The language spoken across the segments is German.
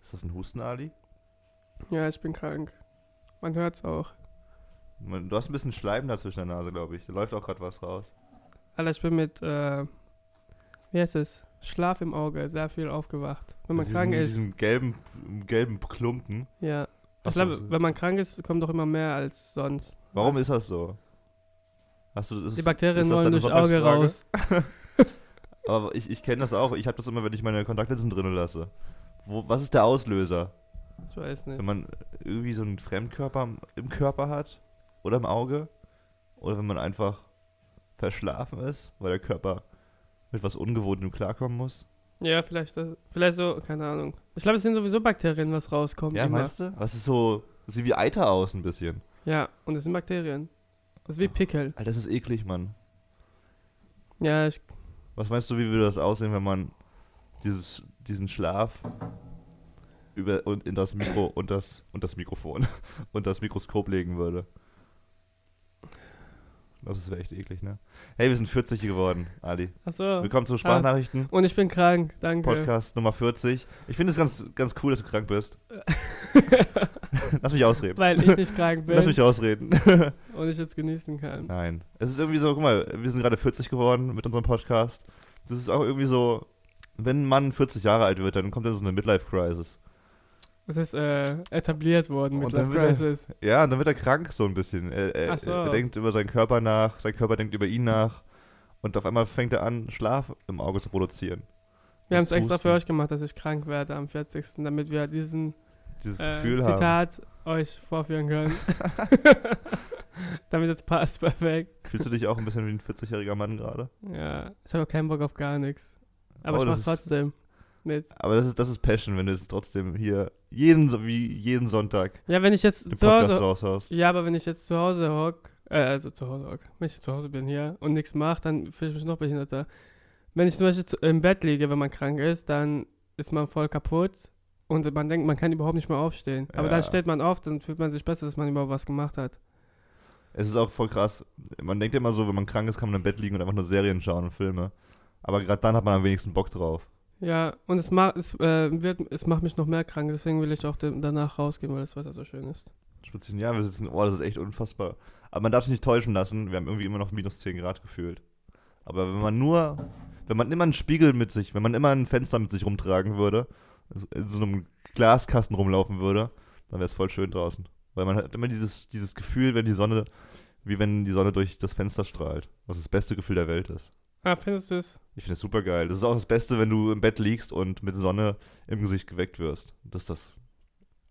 Ist das ein Husten, Ali? Ja, ich bin krank. Man hört's auch. Du hast ein bisschen Schleim da zwischen der Nase, glaube ich. Da läuft auch gerade was raus. Alter, ich bin mit, äh, wie heißt es? Schlaf im Auge, sehr viel aufgewacht. Wenn man krank ist. Diesen gelben, gelben Klumpen. Ja. Ich glaube, wenn man krank ist, kommt doch immer mehr als sonst. Warum ist das so? Hast du das? Die Bakterien ist das wollen durchs Auge raus. Aber ich, ich kenne das auch. Ich habe das immer, wenn ich meine Kontaktlinsen drin lasse. Wo, was ist der Auslöser? Ich weiß nicht. Wenn man irgendwie so einen Fremdkörper im- Körper hat oder im Auge oder wenn man einfach verschlafen ist, weil der Körper mit was Ungewohntem klarkommen muss. Ja, vielleicht, das, vielleicht so, keine Ahnung. Ich glaube, es sind sowieso Bakterien, was rauskommt. Ja, immer. meinst du? Was ist so, sieht wie Eiter aus ein bisschen. Ja, und es sind Bakterien. Das ist wie Pickel. Alter, das ist eklig, Mann. Ja, ich, Was meinst du, wie würde das aussehen, wenn man dieses, diesen Schlaf über und in das Mikro und das und das Mikrofon und das Mikroskop legen würde? Ich glaube, das wäre echt eklig, ne? Hey, wir sind 40 geworden, Ali. achso. Willkommen zu Sprachnachrichten. Und ich bin krank, danke. Podcast Nummer 40. Ich finde es ganz, ganz cool, dass du krank bist. Lass mich ausreden. Weil ich nicht krank bin Lass mich ausreden. und ich jetzt genießen kann. Nein. Es ist irgendwie so, guck mal, wir sind gerade 40 geworden mit unserem Podcast. Das ist auch irgendwie so, wenn ein Mann 40 Jahre alt wird, dann kommt in so eine Midlife-Crisis. Es ist äh, etabliert worden mit Life wird er- Crisis. Ja, und dann wird er krank so ein bisschen. Er, er, so. er denkt über seinen Körper nach, sein Körper denkt über ihn nach. Und auf einmal fängt er an, Schlaf im Auge zu produzieren. Wir haben es Das extra für euch gemacht, dass ich krank werde am 40. damit wir diesen Dieses äh, Gefühl haben. Zitat euch vorführen können. damit es passt perfekt. Fühlst du dich auch ein bisschen wie ein 40-jähriger Mann gerade? Ja, ich habe keinen Bock auf gar nichts. Aber Oh, ich das mach ist- trotzdem mit. Aber das ist, das ist Passion, wenn du es trotzdem hier jeden, wie jeden Sonntag Ja, wenn ich jetzt den zu Podcast Hause raushaust. Ja, aber wenn ich jetzt zu Hause hock, äh, also zu Hause hock, wenn ich zu Hause bin hier und nichts mache, dann fühle ich mich noch behinderter. Wenn ich zum Beispiel zu, im Bett liege, wenn man krank ist, dann ist man voll kaputt und man denkt, man kann überhaupt nicht mehr aufstehen. Aber Ja. dann steht man auf, dann fühlt man sich besser, dass man überhaupt was gemacht hat. Es ist auch voll krass. Man denkt immer so, wenn man krank ist, kann man im Bett liegen und einfach nur Serien schauen und Filme. Aber gerade dann hat man am wenigsten Bock drauf. Ja, und es, macht es, äh, wird, es macht mich noch mehr krank, deswegen will ich auch danach rausgehen, weil das Wetter so schön ist. Spazieren, ja, wir sitzen, oh, das ist echt unfassbar. Aber man darf sich nicht täuschen lassen, wir haben irgendwie immer noch minus 10 Grad gefühlt. Aber wenn man nur, wenn man immer einen Spiegel mit sich, wenn man immer ein Fenster mit sich rumtragen würde, also in so einem Glaskasten rumlaufen würde, dann wäre es voll schön draußen. Weil man hat immer dieses, dieses Gefühl, wenn die Sonne, wie wenn die Sonne durch das Fenster strahlt, was das beste Gefühl der Welt ist. Ah, findest du es? Ich finde es super geil. Das ist auch das Beste, wenn du im Bett liegst und mit Sonne im Gesicht geweckt wirst. Das ist das.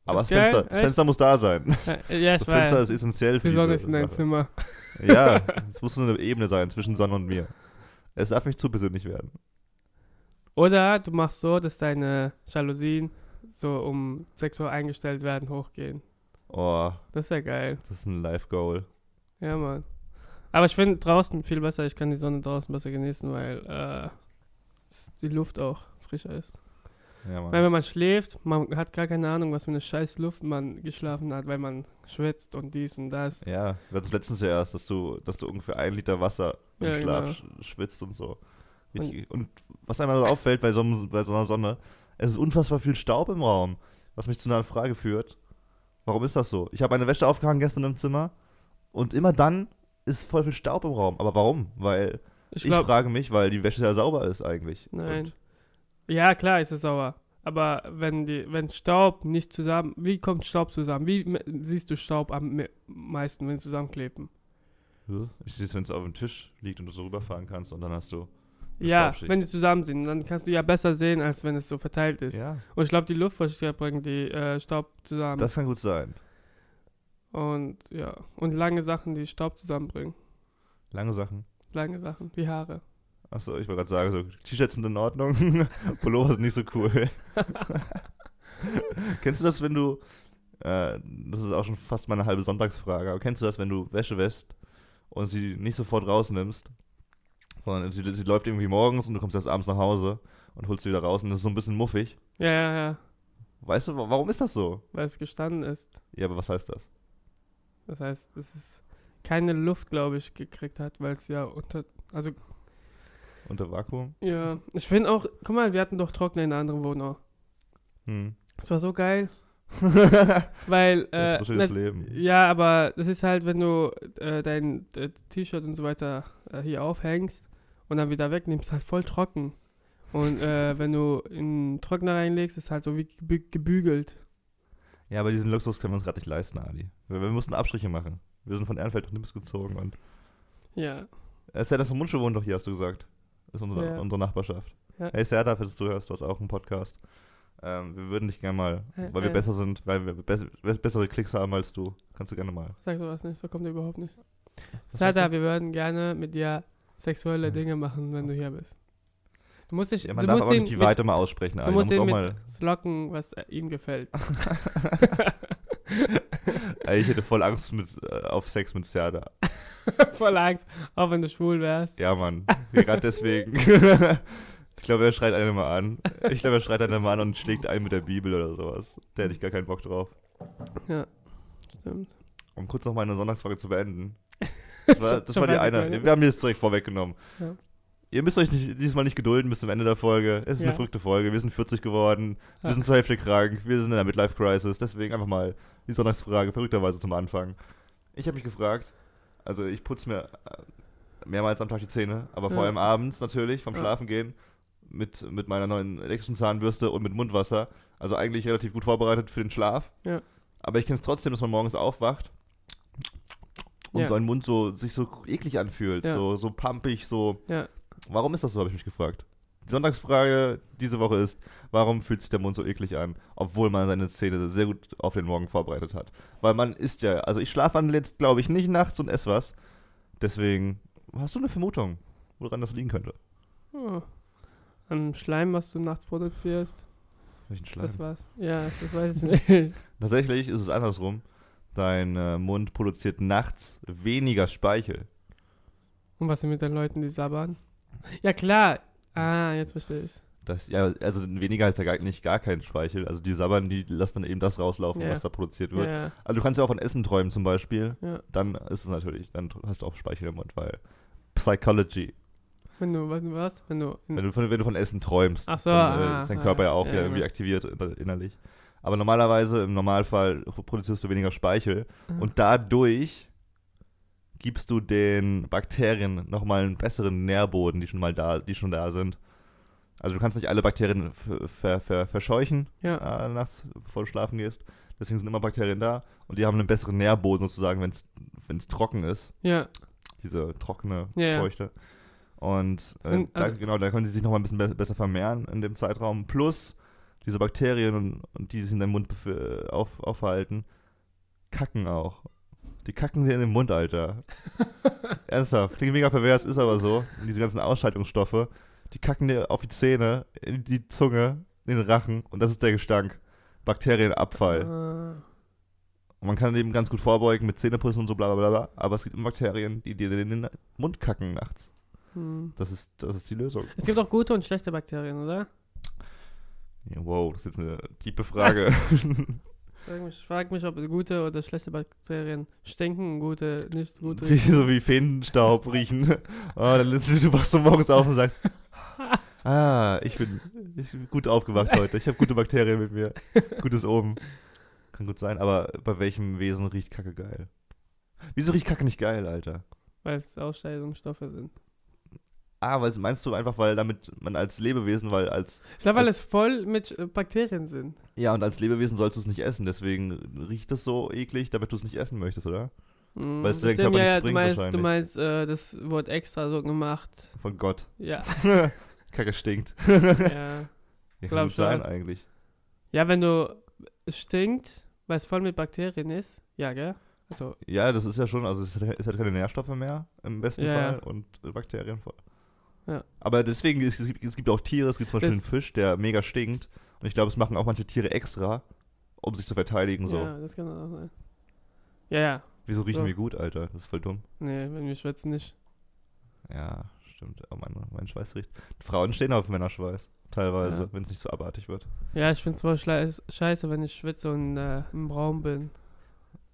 Aber das, Das ist Fenster, das? Fenster muss da sein. Ja, ja, Das Fenster weiß. ist essentiell für Die Sonne ist in deinem Sache. Zimmer. Ja, es muss so eine Ebene sein zwischen Sonne und mir. Es darf nicht zu persönlich werden. Oder du machst so, dass deine Jalousien so um 6 Uhr eingestellt werden, hochgehen. Oh, Das wäre geil. das ist ein Life-Goal. Ja, Mann. Aber ich finde draußen viel besser. Ich kann die Sonne draußen besser genießen, weil äh, die Luft auch frischer ist. Ja, Mann. Weil wenn man schläft, man hat gar keine Ahnung, was für eine scheiß Luft man geschlafen hat, weil man schwitzt und dies und das. Ja, es letztens ja erst, dass du, dass du ungefähr ein Liter Wasser im Ja, Schlaf genau. sch schwitzt und so. Richtig. Und, was einem so auffällt bei so, bei so einer Sonne, es ist unfassbar viel Staub im Raum. Was mich zu einer Frage führt. Warum ist das so? Ich habe meine Wäsche aufgehangen gestern im Zimmer und immer dann ist voll viel Staub im Raum. Aber warum? Weil Ich ich, glaube, frage mich, weil die Wäsche ja sauber ist eigentlich. nein. Und Ja, klar ist es sauer. Aber wenn die, wenn Staub nicht zusammen, wie kommt Staub zusammen? Wie siehst du Staub am me meisten, wenn sie zusammenkleben? Ich sehe es, wenn es auf dem Tisch liegt und du so rüberfahren kannst und dann hast du. Ja, wenn die zusammen sind, dann kannst du ja besser sehen, als wenn es so verteilt ist. Ja, Und ich glaube, die Luftfeuchtigkeit bringt die äh, Staub zusammen. das kann gut sein. Und ja, und lange Sachen, die Staub zusammenbringen. Lange Sachen. Lange Sachen, wie Haare. Achso, ich wollte gerade sagen, so T-Shirts sind in Ordnung, Pullover sind nicht so cool. kennst du das, wenn du, äh, das ist auch schon fast meine halbe Sonntagsfrage, aber kennst du das, wenn du Wäsche wäschst und sie nicht sofort rausnimmst, sondern sie, sie läuft irgendwie morgens und du kommst erst abends nach Hause und holst sie wieder raus und das ist so ein bisschen muffig. Ja, ja, ja, Weißt du, wa- warum ist das so? weil es gestanden ist. Ja, aber was heißt das? Das heißt, es ist keine Luft, glaube ich, gekriegt hat, weil es ja unter, also unter Vakuum. Ja, ich finde auch, guck mal, wir hatten doch Trockner in einer anderen Wohnung. Hm. Das war so geil, weil, äh, so schönes Leben. ja, aber das ist halt, wenn du äh, dein äh, T-Shirt und so weiter äh, hier aufhängst und dann wieder wegnimmst, halt voll trocken. Und äh, wenn du in den Trockner reinlegst, ist halt so wie gebü gebügelt. Ja, aber diesen Luxus können wir uns gerade nicht leisten, Ali. Wir, wir mussten Abstriche machen. Wir sind von Ehrenfeld nach Nims gezogen und Ja, Es ist ja das Mundschuh wohnt doch hier, hast du gesagt. Das ist unsere, Ja. unsere Nachbarschaft. Ja. Hey Serda, falls du hörst, du hast auch einen Podcast. Ähm, wir würden dich gerne mal, Äh, weil wir äh. besser sind, weil wir bess bessere Klicks haben als du. Kannst du gerne mal. sag sowas nicht, so kommt er überhaupt nicht. Was heißt wir würden gerne mit dir sexuelle Ja. Dinge machen, wenn du hier bist. Du musst dich, Ja, man du darf aber nicht die Weite mal aussprechen, Du musst muss ihn auch mal. locken, was äh, ihm gefällt. Ich hätte voll Angst mit, äh, auf Sex mit Serda. Voll Angst, auch wenn du schwul wärst. Ja, Mann. Gerade deswegen. ich glaube, er schreit einen mal an. Ich glaube, er schreit einen mal an und schlägt einen mit der Bibel oder sowas. Da hätte ich gar keinen Bock drauf. Stimmt. Um kurz noch meine Sonntagsfrage zu beenden. Das war, das war die eine. Wir haben die jetzt direkt vorweggenommen. Ja. Ihr müsst euch nicht, diesmal nicht gedulden bis zum Ende der Folge. Es ist Ja. eine verrückte Folge. Wir sind 40 geworden. Wir Ja. sind zur Hälfte krank. Wir sind in der Midlife-Crisis. Deswegen einfach mal die Sonntagsfrage verrückterweise zum Anfang. Ich habe mich gefragt, also ich putze mir äh, mehrmals am Tag die Zähne, aber vor Ja. allem abends natürlich vom. Schlafengehen mit, mit meiner neuen elektrischen Zahnbürste und mit Mundwasser. Also eigentlich relativ gut vorbereitet für den Schlaf. Aber ich kenne es trotzdem, dass man morgens aufwacht und Ja. sein Mund so sich so eklig anfühlt, Ja. so, so pumpig, so. Ja. Warum ist das so, habe ich mich gefragt. Die Sonntagsfrage diese Woche ist, warum fühlt sich der Mund so eklig an, obwohl man seine Zähne sehr gut auf den Morgen vorbereitet hat? Weil man isst ja, also ich schlafe jetzt, glaube ich, nicht nachts und esse was. Deswegen, hast du eine Vermutung, woran das liegen könnte? Oh. An Schleim, was du nachts produzierst. Welchen Schleim? Das war's. Ja, das weiß ich nicht. Tatsächlich ist es andersrum. Dein äh, Mund produziert nachts weniger Speichel. Und was ist mit den Leuten, die sabbern? Ja, klar. Ah, jetzt verstehe ich. Das, ja, also weniger heißt ja gar, nicht gar kein Speichel. Also die sabbern, die lassen dann eben das rauslaufen, Ja. was da produziert wird. Ja, Also du kannst ja auch von Essen träumen zum Beispiel. ja. Dann ist es natürlich, dann hast du auch Speichel im Mund, weil Psychology. Wenn du, was, was? Wenn du, Wenn du von, wenn du von Essen träumst, Ach so, dann äh, ah, ist dein ah, Körper ja auch ja, wieder irgendwie aktiviert inner- innerlich. Aber normalerweise, im Normalfall, produzierst du weniger Speichel Ah. und dadurch gibst du den Bakterien nochmal einen besseren Nährboden, die schon mal da, die schon da sind. Also du kannst nicht alle Bakterien ver, ver, verscheuchen ja. äh, nachts, bevor du schlafen gehst. Deswegen sind immer Bakterien da und die haben einen besseren Nährboden sozusagen, wenn es trocken ist. Ja, Diese trockene Ja. Feuchte. Und äh, Sind- da, also- genau, da können sie sich nochmal ein bisschen be besser vermehren in dem Zeitraum. Plus diese Bakterien und, und die sich in deinem Mund bef- auf, aufhalten, kacken auch. Die kacken dir in den Mund, Alter. Ernsthaft. Klingt mega pervers, ist aber so. Und diese ganzen Ausscheidungsstoffe, die kacken dir auf die Zähne, in die Zunge, in den Rachen und das ist der Gestank. Bakterienabfall. Ah, Und man kann dem ganz gut vorbeugen mit Zähneputzen und so bla bla bla. Aber es gibt immer Bakterien, die dir in den Mund kacken nachts. hm. Das ist, das ist die Lösung. Es gibt auch gute und schlechte Bakterien, oder? Ja, wow, das ist jetzt eine tiefe Frage. Frag mich, frag mich, ob gute oder schlechte Bakterien stinken gute, nicht gute. die so wie Feenstaub riechen. Oh, dann du wachst so morgens auf und sagst, ah, ich bin, ich bin gut aufgewacht heute. Ich habe gute Bakterien mit mir. Gutes Oben. Kann gut sein, aber bei welchem Wesen riecht Kacke geil? Wieso riecht Kacke nicht geil, Alter? Weil es Ausscheidungsstoffe sind. Ah, weil meinst du einfach, weil damit man als Lebewesen, weil als Ich glaube, weil Das- es voll mit äh, Bakterien sind. ja und als Lebewesen sollst du es nicht essen, deswegen riecht das so eklig, damit du es nicht essen möchtest, oder? Hm, Weil es bestimmt, Körper ja, nichts ja, du bringt meinst, du wahrscheinlich. meinst, äh, das wurde extra so gemacht. Von Gott. Ja, Kacke stinkt. ja. Ja, kann gut sein eigentlich. Ja, wenn du, es stinkt, weil es voll mit Bakterien ist. Ja, gell? Also, Ja, das ist ja schon, also es hat, es hat keine Nährstoffe mehr im besten Ja, Fall und Bakterien voll. Ja. Aber deswegen, es, es, gibt, es gibt auch Tiere, es gibt zum Beispiel Das- einen Fisch, der mega stinkt. Und ich glaube, es machen auch manche Tiere extra, um sich zu verteidigen. So. ja, das kann auch sein. Ja, ja. Wieso riechen So. wir gut, Alter? Das ist voll dumm. Nee, wenn wir schwitzen nicht. Ja, stimmt. Oh, mein, mein Schweiß riecht. Frauen stehen auf Männerschweiß. Teilweise, Ja. wenn es nicht so abartig wird. Ja, ich finde es voll scheiße, wenn ich schwitze und äh, im Raum bin.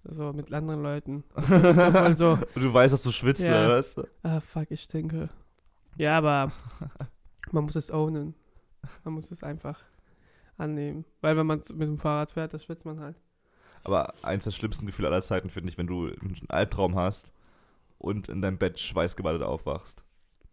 So mit anderen Leuten. So du weißt, dass du schwitzt, Ja. oder was? ah fuck, ich stinke. Ja, aber man muss es ownen. Man muss es einfach annehmen. Weil wenn man mit dem Fahrrad fährt, da schwitzt man halt. Aber eins der schlimmsten Gefühle aller Zeiten finde ich, wenn du einen Albtraum hast und in deinem Bett schweißgebadet aufwachst.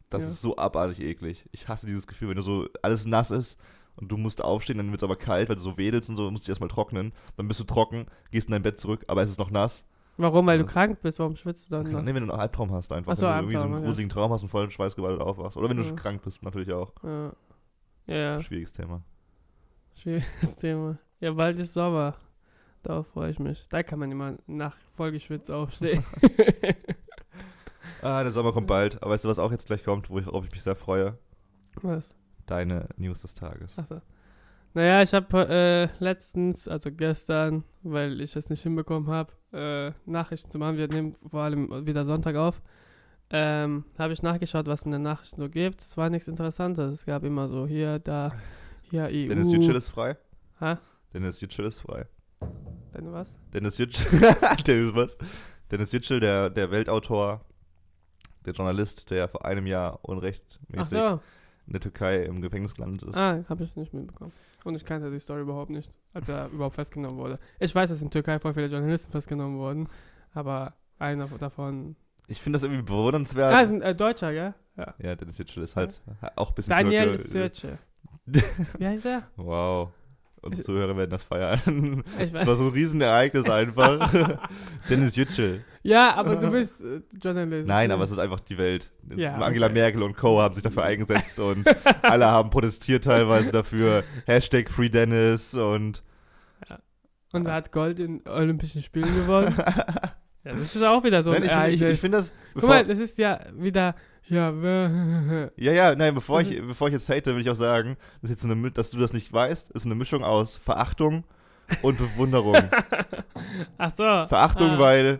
Das Ja. ist so abartig eklig. Ich hasse dieses Gefühl, wenn du so alles nass ist und du musst aufstehen, dann wird es aber kalt, weil du so wedelst und so, musst dich erstmal trocknen. Dann bist du trocken, gehst in dein Bett zurück, aber es ist noch nass. Warum? Weil du krank bist, warum schwitzt du dann noch? Nee, wenn du einen Albtraum hast einfach. Ach so, wenn du irgendwie so Albtraum, einen ja. gruseligen Traum hast und voll schweißgebadet aufwachst. Oder wenn du Ja. krank bist, natürlich auch. Ja. ja, Schwieriges Thema. schwieriges Thema. Ja, bald ist Sommer. Darauf freue ich mich. Da kann man immer nach vollgeschwitzt aufstehen. Ah, der Sommer kommt bald. Aber weißt du, was auch jetzt gleich kommt, worauf ich mich sehr freue? Was? Deine News des Tages. Achso. Naja, ich habe äh, letztens, also gestern, weil ich es nicht hinbekommen habe, äh, Nachrichten zu machen. Wir nehmen vor allem wieder Sonntag auf. Ähm, habe ich nachgeschaut, was in den Nachrichten so gibt. Es war nichts Interessantes. Es gab immer so hier, da, hier EU. Dennis Yücel ist frei. Ha? Dennis Yücel ist frei. Denn was? Dennis Yücel, Dennis was? Dennis Yücel, der, der Weltautor, der Journalist, der vor einem Jahr unrechtmäßig so. in der Türkei im Gefängnis gelandet ist. Ah, habe ich nicht mitbekommen. Und ich kannte die Story überhaupt nicht, als er überhaupt festgenommen wurde. Ich weiß, dass in Türkei voll viele Journalisten festgenommen wurden, aber einer davon. Ich finde das irgendwie bewundernswert. Ah, ist ein äh, Deutscher, gell? Ja. ja, Dennis Yücel ist halt auch ein bisschen Daniel Türke. Sürce. Wie heißt er? Wow. Unsere Zuhörer werden das feiern. Das war so ein Riesenereignis einfach. Dennis Yücel. Ja, aber du bist äh, Journalist. Nein, aber es ist einfach die Welt. Es Ja, Angela okay. Merkel und Co. haben sich dafür eingesetzt und alle haben protestiert teilweise dafür. Hashtag Free Dennis und Und er hat Gold in Olympischen Spielen gewonnen. ja, das ist auch wieder so ein Nein, ich finde ich, ich find das. Guck mal, das ist ja wieder. Ja, ja, ja, nein, bevor Mhm. ich, bevor ich jetzt hate, will ich auch sagen, dass, jetzt eine, dass du das nicht weißt, ist eine Mischung aus Verachtung und Bewunderung. Ach so. Verachtung, ah. weil.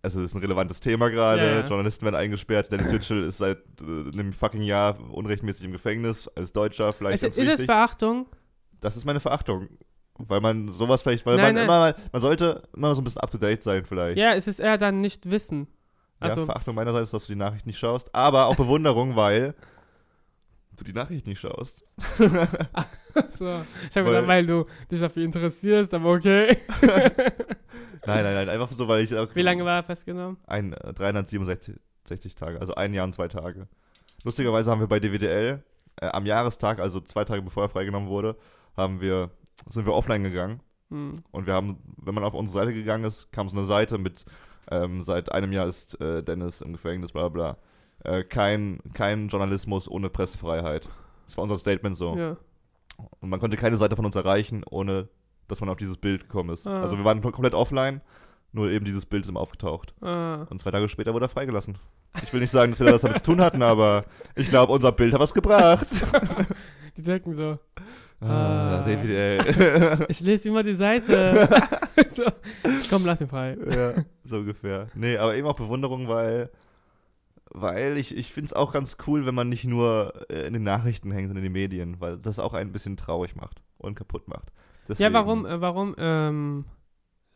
Also, das ist ein relevantes Thema gerade. Ja, ja. Journalisten werden eingesperrt. Dennis Yücel ist seit äh, einem fucking Jahr unrechtmäßig im Gefängnis. Als Deutscher vielleicht Ist, ganz ist es. Verachtung? Das ist meine Verachtung. Weil man sowas vielleicht, weil Nein, man nein. immer, man sollte immer so ein bisschen up to date sein vielleicht. Ja, es ist eher dann nicht Wissen. Ja, Also, Verachtung meinerseits, dass du die Nachricht nicht schaust, aber auch Bewunderung, weil du die Nachricht nicht schaust. so. Ich habe gedacht, weil du dich dafür interessierst, aber okay. Nein, nein, nein, einfach so, weil ich auch Wie lange war er festgenommen? ein äh, 367 60 Tage, also ein Jahr und zwei Tage. Lustigerweise haben wir bei DWDL äh, am Jahrestag, also zwei Tage bevor er freigenommen wurde, haben wir sind wir offline gegangen Hm. und wir haben, wenn man auf unsere Seite gegangen ist, kam so eine Seite mit ähm, seit einem Jahr ist äh, Dennis im Gefängnis, bla bla. bla. Äh, kein, kein Journalismus ohne Pressefreiheit. Das war unser Statement so. Ja. Und man konnte keine Seite von uns erreichen, ohne dass man auf dieses Bild gekommen ist. Ah. Also wir waren komplett offline, nur eben dieses Bild ist immer aufgetaucht. Ah. Und zwei Tage später wurde er freigelassen. Ich will nicht sagen, dass wir das damit zu tun hatten, aber ich glaube, unser Bild hat was gebracht. Die denken so, Ah, Ah. DWDL. ich lese immer die Seite. so. Komm, lass ihn frei. ja, so ungefähr. Nee, aber eben auch Bewunderung, weil, weil ich, ich finde es auch ganz cool, wenn man nicht nur äh, in den Nachrichten hängt und in den Medien, weil das auch ein bisschen traurig macht und kaputt macht. Ja, Deswegen, warum, äh, warum, ähm,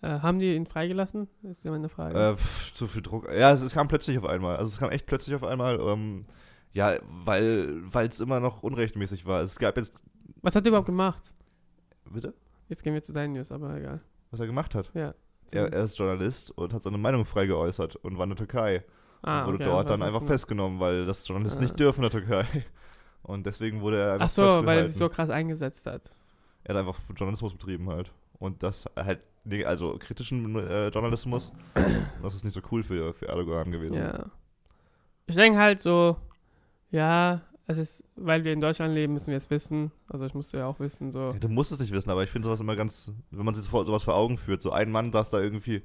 äh, haben die ihn freigelassen? Ist ja meine Frage. Äh, pff, zu viel Druck. Ja, es, es kam plötzlich auf einmal. Also es kam echt plötzlich auf einmal. Ähm, ja, weil es immer noch unrechtmäßig war. Es gab jetzt. Was hat er überhaupt gemacht? Bitte? Jetzt gehen wir zu deinen News, aber egal. Was er gemacht hat. Ja. Er, er ist Journalist und hat seine Meinung frei geäußert und war in der Türkei. ah, und wurde okay, dort dann einfach festgenommen, weil das Journalisten Ah. nicht dürfen in der Türkei. Und deswegen wurde er einfach Ach so, weil er sich so krass eingesetzt hat. Er hat einfach Journalismus betrieben halt. Und das halt, also kritischen äh, Journalismus. das ist nicht so cool für, für Erdogan gewesen. Ja. Ich denke halt so, ja, es ist, weil wir in Deutschland leben, müssen wir es wissen. Also ich musste ja auch wissen, so. Ja, du musst es nicht wissen, aber ich finde sowas immer ganz, wenn man sich sowas vor Augen führt, so ein Mann saß da irgendwie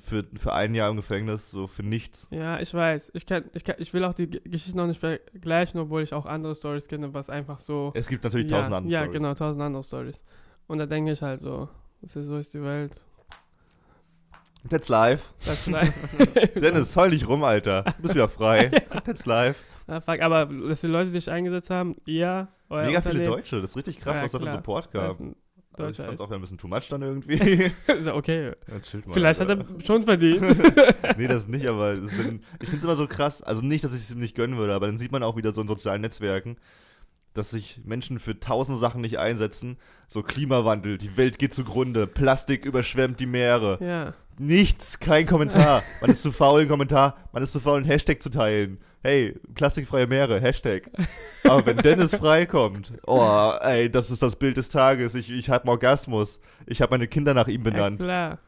für, für ein Jahr im Gefängnis, so für nichts. Ja, ich weiß. Ich, kann, ich, kann, ich will auch die Geschichte noch nicht vergleichen, obwohl ich auch andere Stories kenne, was einfach so. Es gibt natürlich ja, tausend andere Ja, Storys. genau, tausend andere Stories. Und da denke ich halt so, das ist so ist die Welt. That's live. Das bleibt. Dennis, heul nicht rum, Alter. Du bist wieder frei. That's live. Ah, fuck, aber dass die Leute sich eingesetzt haben, ja. Euer Mega viele Deutsche, das ist richtig krass, Ja, was da für. Support gab. Also ich fand's ist. auch ein bisschen too much dann irgendwie. ja okay. ja, mal, Vielleicht hat Alter. er schon verdient. nee, das nicht, aber es sind, ich finde es immer so krass. Also nicht, dass ich es ihm nicht gönnen würde, aber dann sieht man auch wieder so in sozialen Netzwerken, dass sich Menschen für tausende Sachen nicht einsetzen. So Klimawandel, die Welt geht zugrunde, Plastik überschwemmt die Meere. ja. Nichts, kein Kommentar. Man ist zu faul, einen Kommentar. Man ist zu faul, einen Hashtag zu teilen. Hey, plastikfreie Meere, Hashtag. Aber wenn Dennis freikommt, oh, ey, das ist das Bild des Tages. Ich, ich habe einen Orgasmus. Ich habe meine Kinder nach ihm ja, benannt. klar.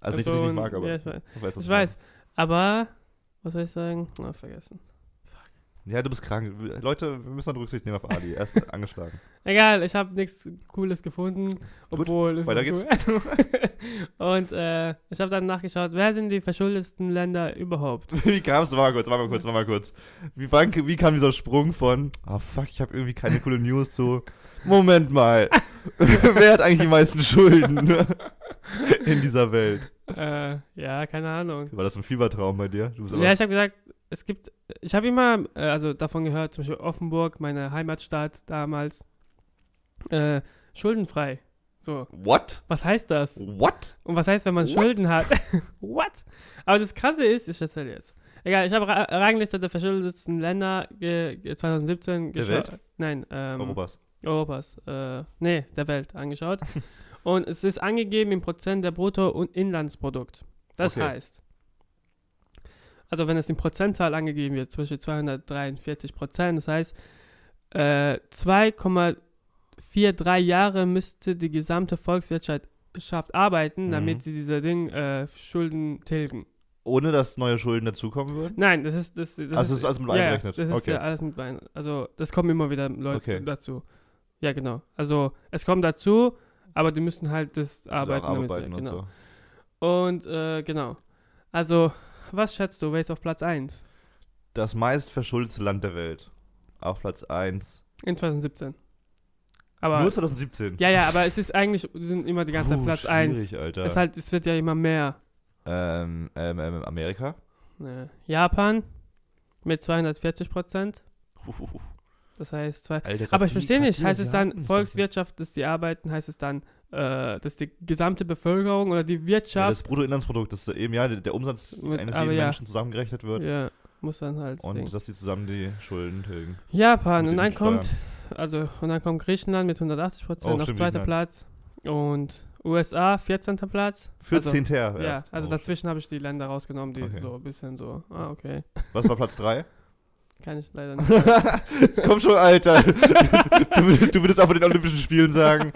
Also nicht, dass ich So nicht mag, aber Ja, ich weiß. weißt, was Ich weiß. Aber, was soll ich sagen? Na, vergessen. Ja, du bist krank. Leute, wir müssen dann Rücksicht nehmen auf Ali. Er ist angeschlagen. Egal, ich habe nichts Cooles gefunden, obwohl es weiter was cool- Und äh, ich habe dann nachgeschaut, wer sind die verschuldetsten Länder überhaupt? Wie kam es? Warte mal kurz, warte mal kurz, warte mal kurz. Wie, wann, wie kam dieser Sprung von, oh fuck, ich habe irgendwie keine coole News zu. Moment mal. Wer hat eigentlich die meisten Schulden in dieser Welt? äh, ja, keine Ahnung. War das ein Fiebertraum bei dir? Ja, ich habe gesagt, es gibt, ich habe immer, äh, also davon gehört, zum Beispiel Offenburg, meine Heimatstadt damals, äh, schuldenfrei. So, What? was heißt das? What? Und was heißt, wenn man What? Schulden hat? What? Aber das Krasse ist, ich erzähle jetzt. Egal, ich habe Ra Rangliste der verschuldetsten Länder ge ge 2017 Der geschaut. Welt? Nein, ähm, Europas. Europas. Äh, nee, der Welt angeschaut. Und es ist angegeben im Prozent der Brutto- und Inlandsprodukt. Das Okay. heißt, also wenn es in Prozentzahl angegeben wird, zum Beispiel 243 Prozent, das heißt, äh, 2,43 Jahre müsste die gesamte Volkswirtschaft Schaft arbeiten, Mhm. damit sie diese Ding äh, Schulden tilgen. Ohne dass neue Schulden dazukommen würden? Nein, das ist das, das Also das ist alles mit ja, ja? Das ist Okay. ja alles mit ein. Also das kommen immer wieder Leute Okay. dazu. Ja, genau. Also es kommt dazu, aber die müssen halt das Also auch arbeiten, damit sie- arbeiten und genau. so. Und äh, genau. Also, was schätzt du, wer ist auf Platz 1 Das meist verschuldete Land der Welt. Auf Platz 1. in 2017? Aber Nur 2017. ja, ja, aber es ist eigentlich sind immer die ganze Zeit Puh, Platz 1. schwierig, Alter. Es halt es wird ja immer mehr. ähm, ähm, ähm, Amerika? Ne. Japan mit 240 Prozent. Uff, uff, uff. Das heißt, zwei, Alter, Aber ich verstehe nicht, heißt es dann Volkswirtschaft, dass die arbeiten, heißt es dann, äh, dass die gesamte Bevölkerung oder die dachte- Ja, Wirtschaft, das Bruttoinlandsprodukt, das eben ja der, Umsatz Mit- eines jeden ja. Menschen zusammengerechnet wird. ja, muss dann halt. Und Ding. dass sie zusammen die Schulden tilgen. Japan und dann kommt, also und dann kommt Griechenland mit 180 Prozent Oh, auf zweiter. Platz und USA 14. Platz. 14. Also, ja, also Oh, dazwischen habe ich die Länder rausgenommen, die Okay. so ein bisschen so, ah okay, Was war Platz 3? kann ich leider nicht. Komm schon, Alter. du, du würdest auch von den Olympischen Spielen sagen.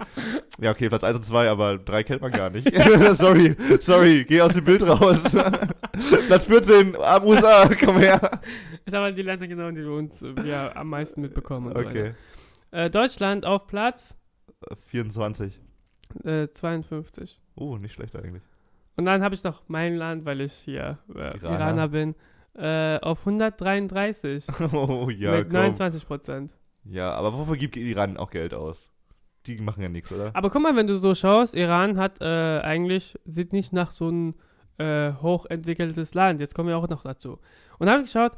Ja, okay, Platz 1 und 2, aber 3 kennt man gar nicht. sorry, sorry, geh aus dem Bild raus. Platz 14, ab USA, komm her. Ich habe halt die Länder genommen, die wir uns ja, am meisten mitbekommen. So Okay. Äh, Deutschland auf Platz 24. äh, 52. Oh, nicht schlecht eigentlich. Und dann habe ich noch mein Land, weil ich hier äh, Iraner. Iraner. bin, äh, auf 133 Oh, ja, mit komm. 29 Prozent. Ja, aber wofür gibt Iran auch Geld aus? Die machen ja nichts, oder? Aber guck mal, wenn du so schaust, Iran hat äh, eigentlich, sieht nicht nach so ein äh, hochentwickeltes Land. Jetzt kommen wir auch noch dazu. Und habe ich geschaut,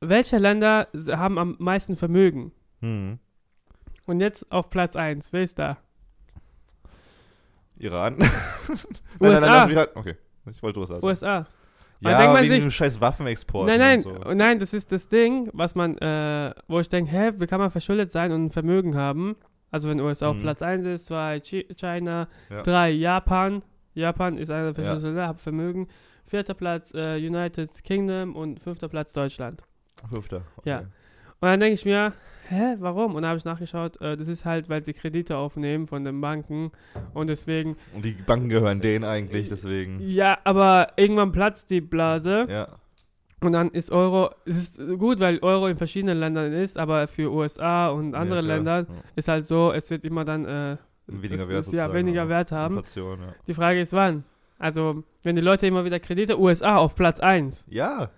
welche Länder haben am meisten Vermögen? Hm. Und jetzt auf Platz 1, wer ist da? Iran? USA. lass mich ran- Okay, ich wollte USA sagen. USA. Da Ja, denkt man wegen sich- dem scheiß Waffenexport. Nein, nein, Und so. nein, das ist das Ding, was man, äh, wo ich denke, hä, wie kann man verschuldet sein und ein Vermögen haben? Also wenn USA auf Mhm. Platz 1 ist, 2 Chi- China, Ja. 3 Japan. Japan ist einer der Ja. verschuldeten Länder, hat Vermögen. Vierter Platz äh, United Kingdom und fünfter Platz Deutschland. Fünfter. Okay. Ja. Und dann denke ich mir, hä, warum? Und dann habe ich nachgeschaut, äh, das ist halt, weil sie Kredite aufnehmen von den Banken und deswegen, Und die Banken gehören denen eigentlich, deswegen. ja, aber irgendwann platzt die Blase Ja. und dann ist Euro, es ist gut, weil Euro in verschiedenen Ländern ist, aber für USA und andere ja. Länder Ja. ist halt so, es wird immer dann äh, Weniger das Wert ist, ja weniger Wert haben. Inflation, ja. Die Frage ist wann. Also, wenn die Leute immer wieder Kredite, USA auf Platz 1, Ja,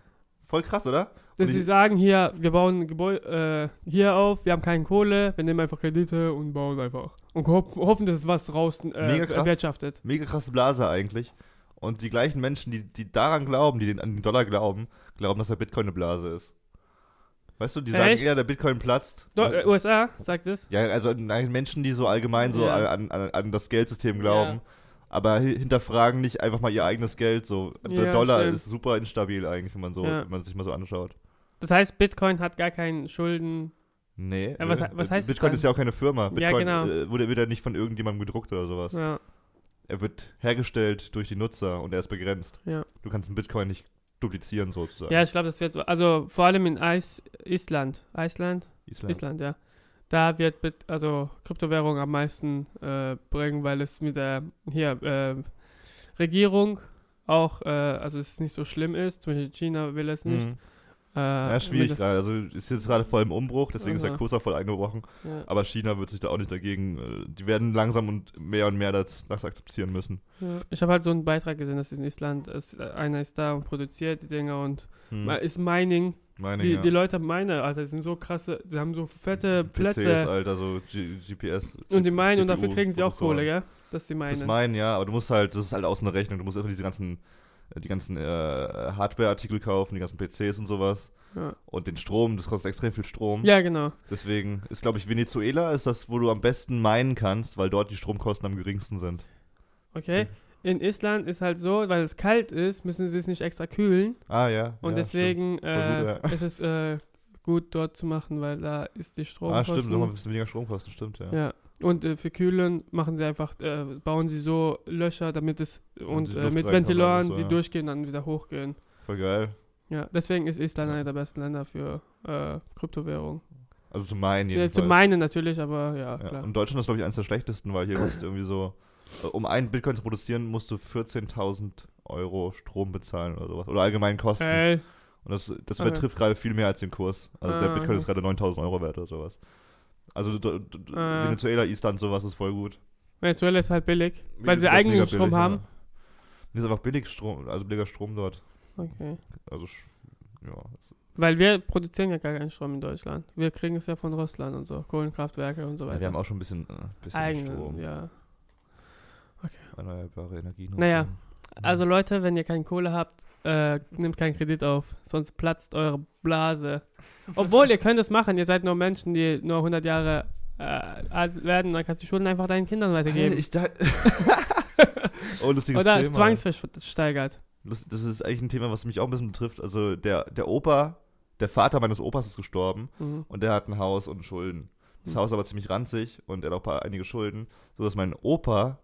voll krass, oder? Dass sie sagen, hier, wir bauen ein Gebäude äh, hier auf, wir haben keine Kohle, wir nehmen einfach Kredite und bauen einfach. Und ho hoffen, dass es was raus äh, Mega krass. erwirtschaftet. Mega krasse Blase eigentlich. Und die gleichen Menschen, die, die daran glauben, die den, an den Dollar glauben, glauben, dass der Bitcoin eine Blase ist. Weißt du, die Echt? sagen eher, der Bitcoin platzt. Do äh, USA sagt es. Ja, also Menschen, die so allgemein so Ja. an, an, an das Geldsystem glauben, Ja. aber hi- hinterfragen nicht einfach mal ihr eigenes Geld. So, der Ja, Dollar stimmt. ist super instabil eigentlich, wenn man so, Ja. wenn man sich mal so anschaut. Das heißt, Bitcoin hat gar keinen Schulden. Nee. Ja, was- äh, was heißt das Bitcoin ist ja auch keine Firma. Ja, Bitcoin genau. äh, wurde wieder nicht von irgendjemandem gedruckt oder sowas. Ja, Er wird hergestellt durch die Nutzer und er ist begrenzt. ja. Du kannst einen Bitcoin nicht duplizieren sozusagen. ja ich glaube, das wird, also vor allem in Eis, Island, Island, Island. Island, ja. Da wird Bit, also Kryptowährung am meisten äh, bringen, weil es mit der hier äh, Regierung auch, äh, also es nicht so schlimm ist. Zum Beispiel China will es nicht. Mhm. Äh, Ja, schwierig gerade. Also ist jetzt gerade voll im Umbruch, deswegen ist der. Kurs auch voll eingebrochen. Ja, Aber China wird sich da auch nicht dagegen. äh, Die werden langsam und mehr und mehr das, das akzeptieren müssen. ja. Ich habe halt so einen Beitrag gesehen, dass in Island es, äh, einer ist da und produziert die Dinger und Hm. ist Mining. Meine Die, ja. die Leute meine, Alter, die sind so krasse, die haben so fette PCs, Plätze Alter, so G GPS. und die meinen und dafür kriegen sie auch. Kohle, gell? Dass sie meinen. Meinen, ja, aber du musst halt, das ist halt aus einer Rechnung, du musst einfach diese ganzen, die ganzen äh, Hardware-Artikel kaufen, die ganzen PCs und sowas. Ja. Und den Strom, das kostet extrem viel Strom. ja, genau. Deswegen ist, glaube ich, Venezuela ist das, wo du am besten meinen kannst, weil dort die Stromkosten am geringsten sind. Okay. In Island ist halt so, weil es kalt ist, müssen sie es nicht extra kühlen. Ah, ja. Und ja, deswegen äh, gut, ja. ist es äh, gut dort zu machen, weil da ist die Stimmt. Ah, Stromkosten. stimmt, nochmal ein bisschen weniger Stromkosten, stimmt, ja. ja. Und äh, für Kühlen machen sie einfach, äh, bauen sie so Löcher, damit es und, die äh, mit und so, die ja. durchgehen, dann wieder hochgehen. Voll geil. Ja, deswegen ist Island einer der besten Länder für äh, Kryptowährung. Also zu meinen Ja, jedenfalls. zu meinen natürlich, aber ja, Ja. klar. Und Deutschland ist, glaube ich, eines der schlechtesten, weil hier musst du irgendwie so, äh, um einen Bitcoin zu produzieren, musst du 14.000 Euro Strom bezahlen oder sowas. Oder allgemein Kosten. Ey, Und das, das Okay. übertrifft gerade viel mehr als den Kurs. Also der Ah, Bitcoin ist okay. gerade 9.000 Euro wert oder sowas. Also d- d- Ah. Venezuela, Island, sowas ist voll gut. Venezuela ist halt billig, weil sie Venezuela ist eigenen mega Strom billig, haben. Ja. Nee, ist einfach billig Strom, also billiger Strom dort. Okay. Also, sch- ja. Weil wir produzieren ja gar keinen Strom in Deutschland. Wir kriegen es ja von Russland und so, Kohlenkraftwerke und so ja weiter. wir haben auch schon ein bisschen, äh, bisschen Eigenen, Strom. ja. Erneuerbare Energien. Naja, nutzen. Also Leute, wenn ihr keine Kohle habt, äh, nehmt keinen Kredit auf, sonst platzt eure Blase. Obwohl, ihr könnt es machen, ihr seid nur Menschen, die nur 100 Jahre äh, alt werden, dann kannst du die Schulden einfach deinen Kindern weitergeben. Ich da oh, lustiges Oder Thema. zwangsversteigert. Das, das ist eigentlich ein Thema, was mich auch ein bisschen betrifft. Also der, der Opa, der Vater meines Opas ist gestorben Mhm. und der hat ein Haus und Schulden. Das Hm. Haus ist aber ziemlich ranzig und er hat auch ein paar, einige Schulden, sodass mein Opa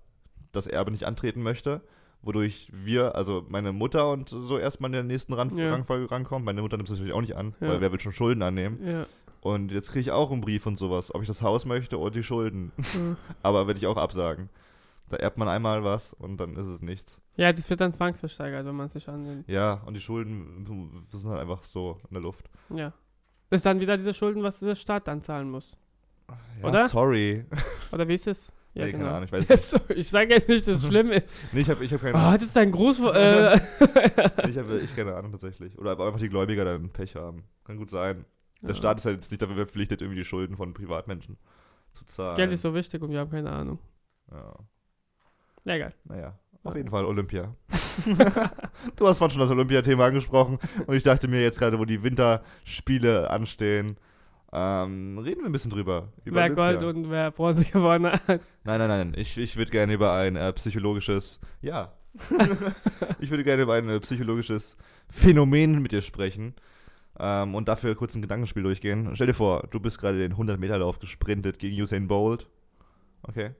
das Erbe nicht antreten möchte, wodurch wir, also meine Mutter und so erstmal in der nächsten Ran Ja. Rangfolge rankommen. Meine Mutter nimmt es natürlich auch nicht an, Ja. weil wer will schon Schulden annehmen. Ja. Und jetzt kriege ich auch einen Brief und sowas, ob ich das Haus möchte und die Schulden. Mhm. aber werde ich auch absagen. Da erbt man einmal was und dann ist es nichts. ja, das wird dann zwangsversteigert, wenn man es nicht annimmt. Ja, und die Schulden sind halt einfach so in der Luft. Ja. Das ist dann wieder diese Schulden, was der Staat dann zahlen muss. Ja, Oder? sorry. Oder wie ist es? Ja, Nee, keine genau. Ahnung, ich weiß nicht. So, ich sage ja nicht, dass es schlimm ist. Nee, ich habe ich hab keine, Oh, das ist dein Groß... Äh, ich hab, ich keine Ahnung tatsächlich. Oder einfach die Gläubiger dann Pech haben. Kann gut sein. Der Ja. Staat ist halt jetzt nicht dafür verpflichtet, irgendwie die Schulden von Privatmenschen zu zahlen. Geld ist so wichtig und wir haben keine Ahnung. Ja. Ja, egal. Naja, auf jeden Fall Olympia. du hast vorhin schon das Olympia-Thema angesprochen und ich dachte mir jetzt gerade, wo die Winterspiele anstehen, ähm, reden wir ein bisschen drüber. Über wer. Gold und wer Bronze gewonnen hat. Nein, nein, nein. Ich, ich würde gerne über ein äh, psychologisches, ja. ich würde gerne über ein äh, psychologisches Phänomen mit dir sprechen. Ähm, und dafür kurz ein Gedankenspiel durchgehen. Stell dir vor, du bist gerade den 100-Meter-Lauf gesprintet gegen Usain Bolt. Okay.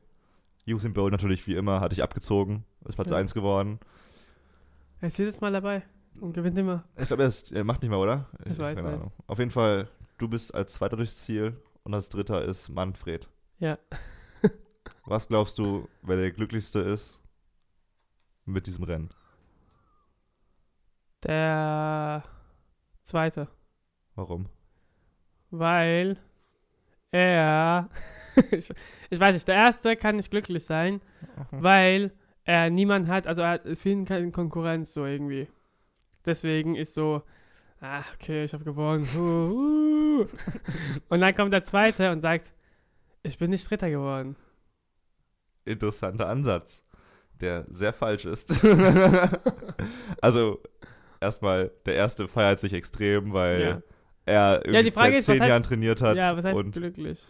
Usain Bolt natürlich wie immer, hat dich abgezogen, ist Platz Ja. 1 geworden. Er ist jedes Mal dabei und gewinnt immer. Ich glaube, er, ist- er macht nicht mehr, oder? Ich weiß keine nicht. Auf jeden Fall, du bist als Zweiter durchs Ziel und als Dritter ist Manfred. Ja. Was glaubst du, wer der Glücklichste ist mit diesem Rennen? Der zweite. Warum? Weil er. ich, ich weiß nicht, der erste kann nicht glücklich sein, weil er niemand hat, also er hat ihn keine Konkurrenz so irgendwie. Deswegen ist so, ah, okay, ich habe gewonnen. Uh, uh. Und dann kommt der zweite und sagt, ich bin nicht Dritter geworden. Interessanter Ansatz, der sehr falsch ist. also, erstmal, der erste feiert sich extrem, weil Ja. er irgendwie Ja, seit zehn heißt- Jahren trainiert hat. Ja, was heißt und glücklich?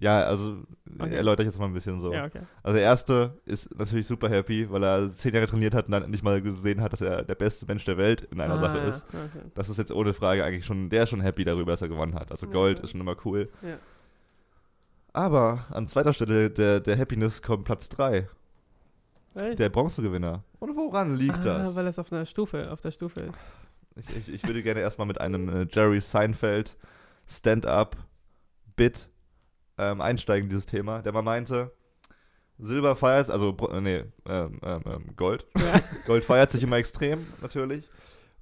Ja, also Okay. erläutere ich jetzt mal ein bisschen so. Ja, okay. Also der erste ist natürlich super happy, weil er zehn Jahre trainiert hat und dann endlich mal gesehen hat, dass er der beste Mensch der Welt in einer Ah, Sache ist. Okay. Das ist jetzt ohne Frage eigentlich schon, der ist schon happy darüber, dass er gewonnen hat. Also Gold Ja. ist schon immer cool. Ja. Aber an zweiter Stelle der, der Happiness kommt Platz 3, Echt? der Bronzegewinner. Und woran liegt ah, das? weil es auf einer Stufe, auf der Stufe ist. Ich, ich, ich würde gerne erstmal mit einem äh, Jerry Seinfeld Stand-up-Bit ähm, einsteigen in dieses Thema, der mal meinte, Silber feiert, also, äh, nee, ähm, ähm, ähm, Gold. Ja. Gold feiert sich immer extrem, natürlich.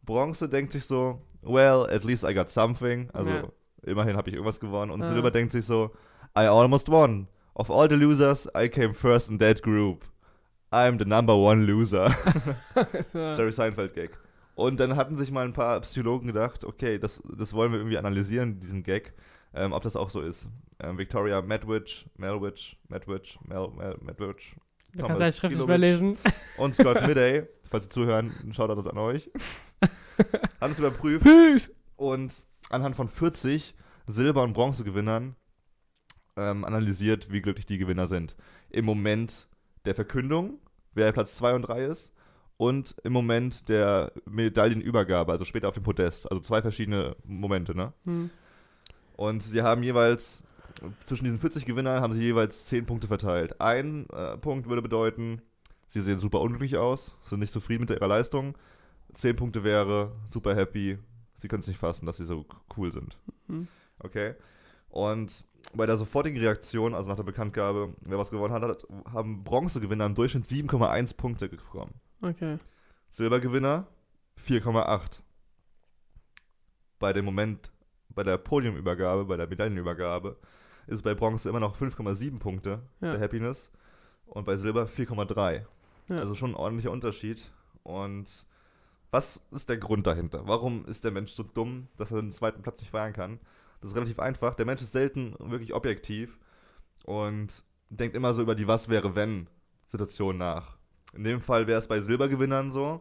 Bronze denkt sich so, well, at least I got something. Also, Ja. immerhin habe ich irgendwas gewonnen. Und Ah. Silber denkt sich so, I almost won. Of all the losers, I came first in that group. I'm the number one loser. Ja. Jerry Seinfeld-Gag. Und dann hatten sich mal ein paar Psychologen gedacht, okay, das, das wollen wir irgendwie analysieren, diesen Gag, ähm, ob das auch so ist. Ähm, Victoria Medwidge, Melwidge, Medwidge, Mel, Mel, Medwidge Du Thomas kannst schriftlich überlesen. und Scott Midday, falls Sie zuhören, ein Shoutout an euch, haben es überprüft Peace! und anhand von 40 Silber- und Bronzegewinnern ähm, analysiert, wie glücklich die Gewinner sind. Im Moment der Verkündung, wer Platz 2 und 3 ist, und im Moment der Medaillenübergabe, also später auf dem Podest. Also zwei verschiedene Momente, ne? Hm. Und sie haben jeweils, zwischen diesen 40 Gewinnern haben sie jeweils 10 Punkte verteilt. Ein äh, Punkt würde bedeuten, sie sehen super unglücklich aus, sind nicht zufrieden mit ihrer Leistung. 10 Punkte wäre super happy, sie können es nicht fassen, dass sie so cool sind. Hm. Okay? Und bei der sofortigen Reaktion, also nach der Bekanntgabe, wer was gewonnen hat, haben Bronzegewinner im Durchschnitt 7,1 Punkte bekommen. Okay. Silbergewinner 4,8. Bei dem Moment, bei der Podiumübergabe, bei der Medaillenübergabe, ist es bei Bronze immer noch 5,7 Punkte Ja. der Happiness und bei Silber 4,3. Ja. Also schon ein ordentlicher Unterschied. Und was ist der Grund dahinter? Warum ist der Mensch so dumm, dass er den zweiten Platz nicht feiern kann? Das ist relativ einfach. Der Mensch ist selten wirklich objektiv und denkt immer so über die Was wäre wenn Situation nach. In dem Fall wäre es bei Silbergewinnern so.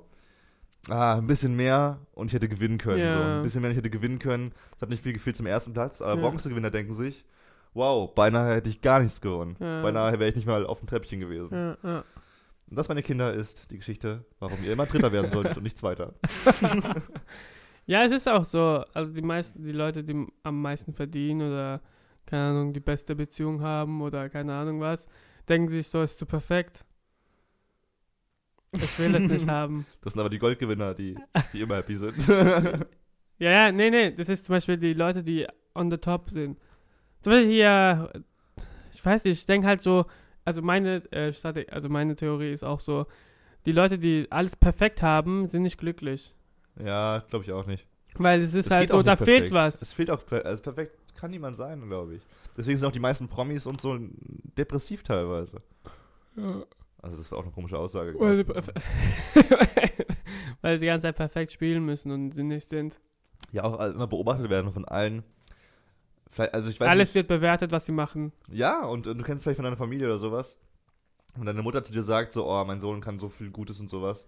Ah, ein bisschen mehr und ich hätte gewinnen können. Ja. So. Ein bisschen mehr und ich hätte gewinnen können. Das hat nicht viel gefehlt zum ersten Platz. Aber Ja. Bronzegewinner denken sich, wow, beinahe hätte ich gar nichts gewonnen. Ja. Beinahe wäre ich nicht mal auf dem Treppchen gewesen. Ja, ja. Und das, meine Kinder, ist die Geschichte, warum ihr immer Dritter werden solltet und nicht Zweiter. ja, es ist auch so. Also die meisten, die Leute, die am meisten verdienen oder keine Ahnung, die beste Beziehung haben oder keine Ahnung was, denken sich so, ist zu perfekt. Ich will es nicht haben. Das sind aber die Goldgewinner, die, die immer happy sind. Ja, ja, nee, nee, das ist zum Beispiel die Leute, die on the top sind. Zum Beispiel hier, ich weiß nicht, ich denke halt so, also meine äh, also meine Theorie ist auch so, die Leute, die alles perfekt haben, sind nicht glücklich. ja, glaube ich auch nicht. Weil es ist Es halt so, da nicht fehlt perfekt. was. Es fehlt auch, also perfekt kann niemand sein, glaube ich. Deswegen sind auch die meisten Promis und so depressiv teilweise. Ja. Also das war auch eine komische Aussage. Weil sie, weil sie die ganze Zeit perfekt spielen müssen und sie nicht sind. Ja, auch immer beobachtet werden von allen. Also ich weiß Alles nicht, wird bewertet, was sie machen. Ja, und, und du kennst vielleicht von deiner Familie oder sowas. Und deine Mutter zu dir sagt so, oh, mein Sohn kann so viel Gutes und sowas.